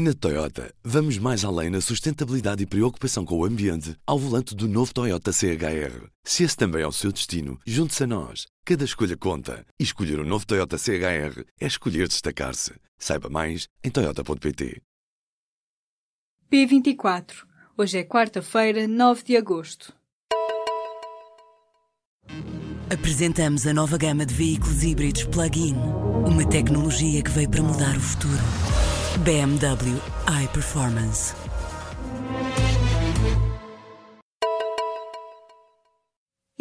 Na Toyota, vamos mais além na sustentabilidade e preocupação com o ambiente ao volante do novo Toyota CHR. Se esse também é o seu destino, junte-se a nós. Cada escolha conta. E escolher o um novo Toyota CHR é escolher destacar-se. Saiba mais em Toyota.pt. P24. Hoje é quarta-feira, 9 de agosto. Apresentamos a nova gama de veículos híbridos plug-in. Uma tecnologia que veio para mudar o futuro. BMW iPerformance.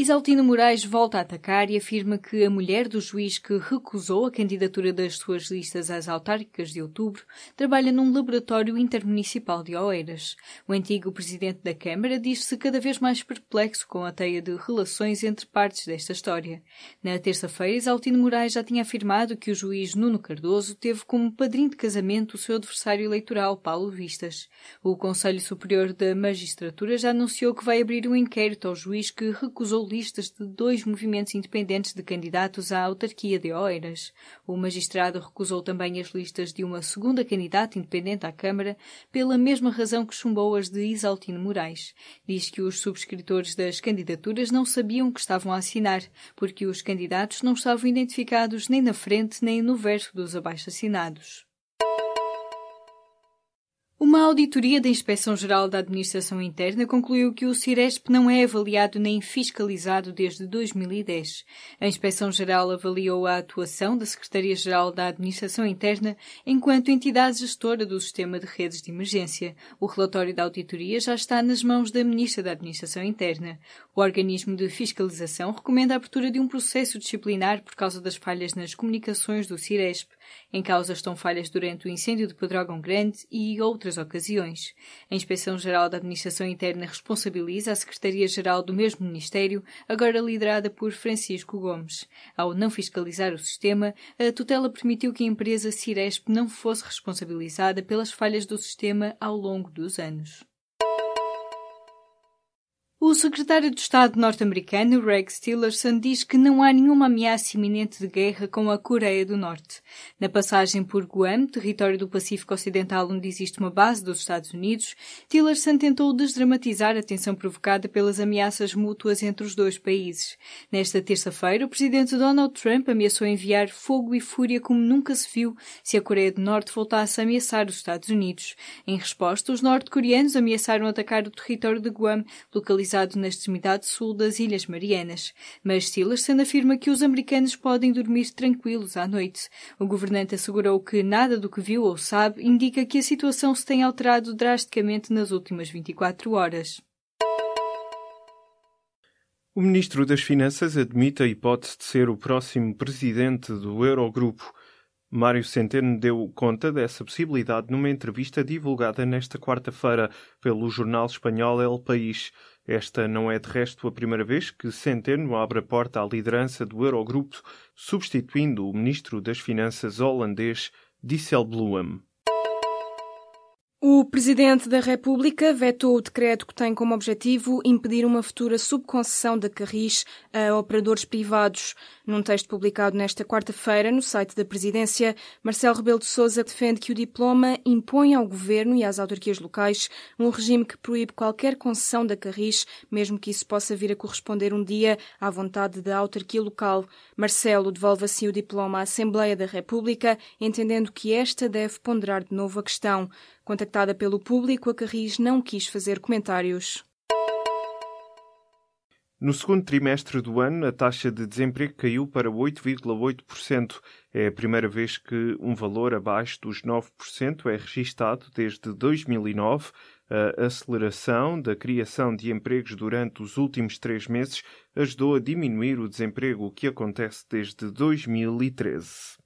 Isaltino Moraes volta a atacar e afirma que a mulher do juiz que recusou a candidatura das suas listas às autárquicas de outubro trabalha num laboratório intermunicipal de Oeiras. O antigo presidente da Câmara diz-se cada vez mais perplexo com a teia de relações entre partes desta história. Na terça-feira, Isaltino Moraes já tinha afirmado que o juiz Nuno Cardoso teve como padrinho de casamento o seu adversário eleitoral, Paulo Vistas. O Conselho Superior da Magistratura já anunciou que vai abrir um inquérito ao juiz que recusou listas de dois movimentos independentes de candidatos à autarquia de Oeiras. O magistrado recusou também as listas de uma segunda candidata independente à Câmara pela mesma razão que chumbou as de Isaltino Moraes. Diz que os subscritores das candidaturas não sabiam que estavam a assinar, porque os candidatos não estavam identificados nem na frente nem no verso dos abaixo-assinados. Uma auditoria da Inspeção-Geral da Administração Interna concluiu que o Ciresp não é avaliado nem fiscalizado desde 2010. A Inspeção-Geral avaliou a atuação da Secretaria-Geral da Administração Interna enquanto entidade gestora do sistema de redes de emergência. O relatório da auditoria já está nas mãos da Ministra da Administração Interna. O organismo de fiscalização recomenda a abertura de um processo disciplinar por causa das falhas nas comunicações do Ciresp. Em causa estão falhas durante o incêndio de Pedrógão Grande e outras ocasiões. A Inspeção-Geral da Administração Interna responsabiliza a Secretaria-Geral do mesmo Ministério, agora liderada por Francisco Gomes. Ao não fiscalizar o sistema, a tutela permitiu que a empresa Ciresp não fosse responsabilizada pelas falhas do sistema ao longo dos anos. O secretário de Estado norte-americano, Rex Tillerson, diz que não há nenhuma ameaça iminente de guerra com a Coreia do Norte. Na passagem por Guam, território do Pacífico Ocidental onde existe uma base dos Estados Unidos, Tillerson tentou desdramatizar a tensão provocada pelas ameaças mútuas entre os dois países. Nesta terça-feira, o presidente Donald Trump ameaçou enviar fogo e fúria como nunca se viu se a Coreia do Norte voltasse a ameaçar os Estados Unidos. Em resposta, os norte-coreanos ameaçaram atacar o território de Guam, localizado localizado na extremidade sul das Ilhas Marianas, mas Tillerson afirma que os americanos podem dormir tranquilos à noite. O governante assegurou que nada do que viu ou sabe indica que a situação se tem alterado drasticamente nas últimas 24 horas. O ministro das Finanças admite a hipótese de ser o próximo presidente do Eurogrupo. Mário Centeno deu conta dessa possibilidade numa entrevista divulgada nesta quarta-feira pelo jornal espanhol El País. Esta não é de resto a primeira vez que Centeno abre a porta à liderança do Eurogrupo, substituindo o ministro das Finanças holandês Dijsselbloem. O Presidente da República vetou o decreto que tem como objetivo impedir uma futura subconcessão da Carris a operadores privados. Num texto publicado nesta quarta-feira no site da Presidência, Marcelo Rebelo de Sousa defende que o diploma impõe ao Governo e às autarquias locais um regime que proíbe qualquer concessão da Carris, mesmo que isso possa vir a corresponder um dia à vontade da autarquia local. Marcelo devolve assim o diploma à Assembleia da República, entendendo que esta deve ponderar de novo a questão. Contactada pelo público, a Carris não quis fazer comentários. No segundo trimestre do ano, a taxa de desemprego caiu para 8,8%. É a primeira vez que um valor abaixo dos 9% é registado desde 2009. A aceleração da criação de empregos durante os últimos três meses ajudou a diminuir o desemprego, que acontece desde 2013.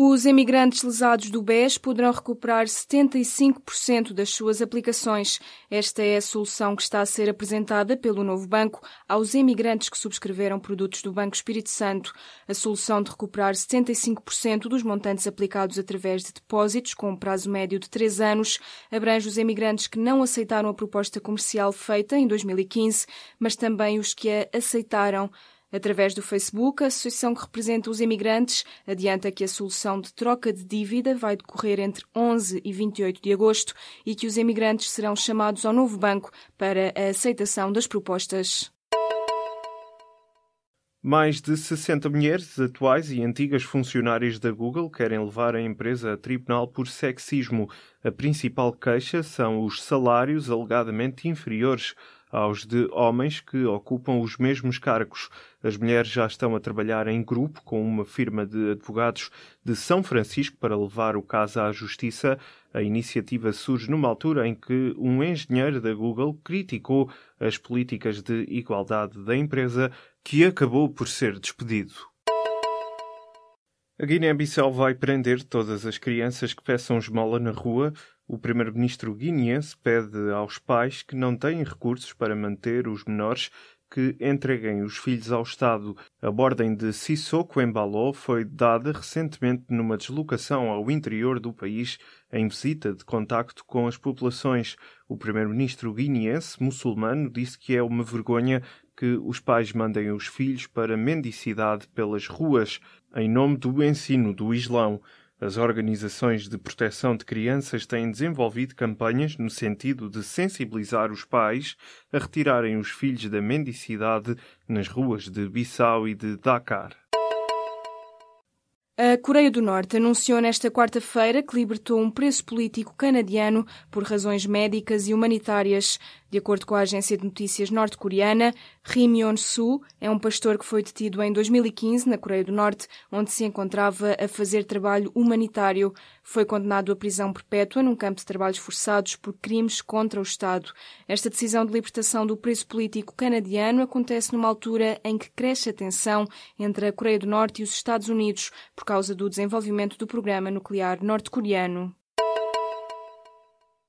Os imigrantes lesados do BES poderão recuperar 75% das suas aplicações. Esta é a solução que está a ser apresentada pelo novo banco aos imigrantes que subscreveram produtos do Banco Espírito Santo. A solução de recuperar 75% dos montantes aplicados através de depósitos com um prazo médio de 3 anos abrange os imigrantes que não aceitaram a proposta comercial feita em 2015, mas também os que a aceitaram Através do Facebook, a associação que representa os imigrantes adianta que a solução de troca de dívida vai decorrer entre 11 e 28 de agosto e que os imigrantes serão chamados ao novo banco para a aceitação das propostas. Mais de 60 mulheres atuais e antigas funcionárias da Google querem levar a empresa a tribunal por sexismo. A principal queixa são os salários alegadamente inferiores aos de homens que ocupam os mesmos cargos. As mulheres já estão a trabalhar em grupo com uma firma de advogados de São Francisco para levar o caso à justiça. A iniciativa surge numa altura em que um engenheiro da Google criticou as políticas de igualdade da empresa, que acabou por ser despedido. A Guiné-Bissau vai prender todas as crianças que peçam esmola na rua. O primeiro-ministro guineense pede aos pais que não têm recursos para manter os menores que entreguem os filhos ao Estado. A ordem de Sissoko Embalo foi dada recentemente numa deslocação ao interior do país em visita de contacto com as populações. O primeiro-ministro guineense muçulmano disse que é uma vergonha que os pais mandem os filhos para mendicidade pelas ruas em nome do ensino do Islão. As organizações de proteção de crianças têm desenvolvido campanhas no sentido de sensibilizar os pais a retirarem os filhos da mendicidade nas ruas de Bissau e de Dakar. A Coreia do Norte anunciou nesta quarta-feira que libertou um preso político canadiano por razões médicas e humanitárias. De acordo com a agência de notícias norte-coreana, Rim Yeon-soo é um pastor que foi detido em 2015 na Coreia do Norte, onde se encontrava a fazer trabalho humanitário. Foi condenado à prisão perpétua num campo de trabalhos forçados por crimes contra o Estado. Esta decisão de libertação do preso político canadiano acontece numa altura em que cresce a tensão entre a Coreia do Norte e os Estados Unidos por causa do desenvolvimento do programa nuclear norte-coreano.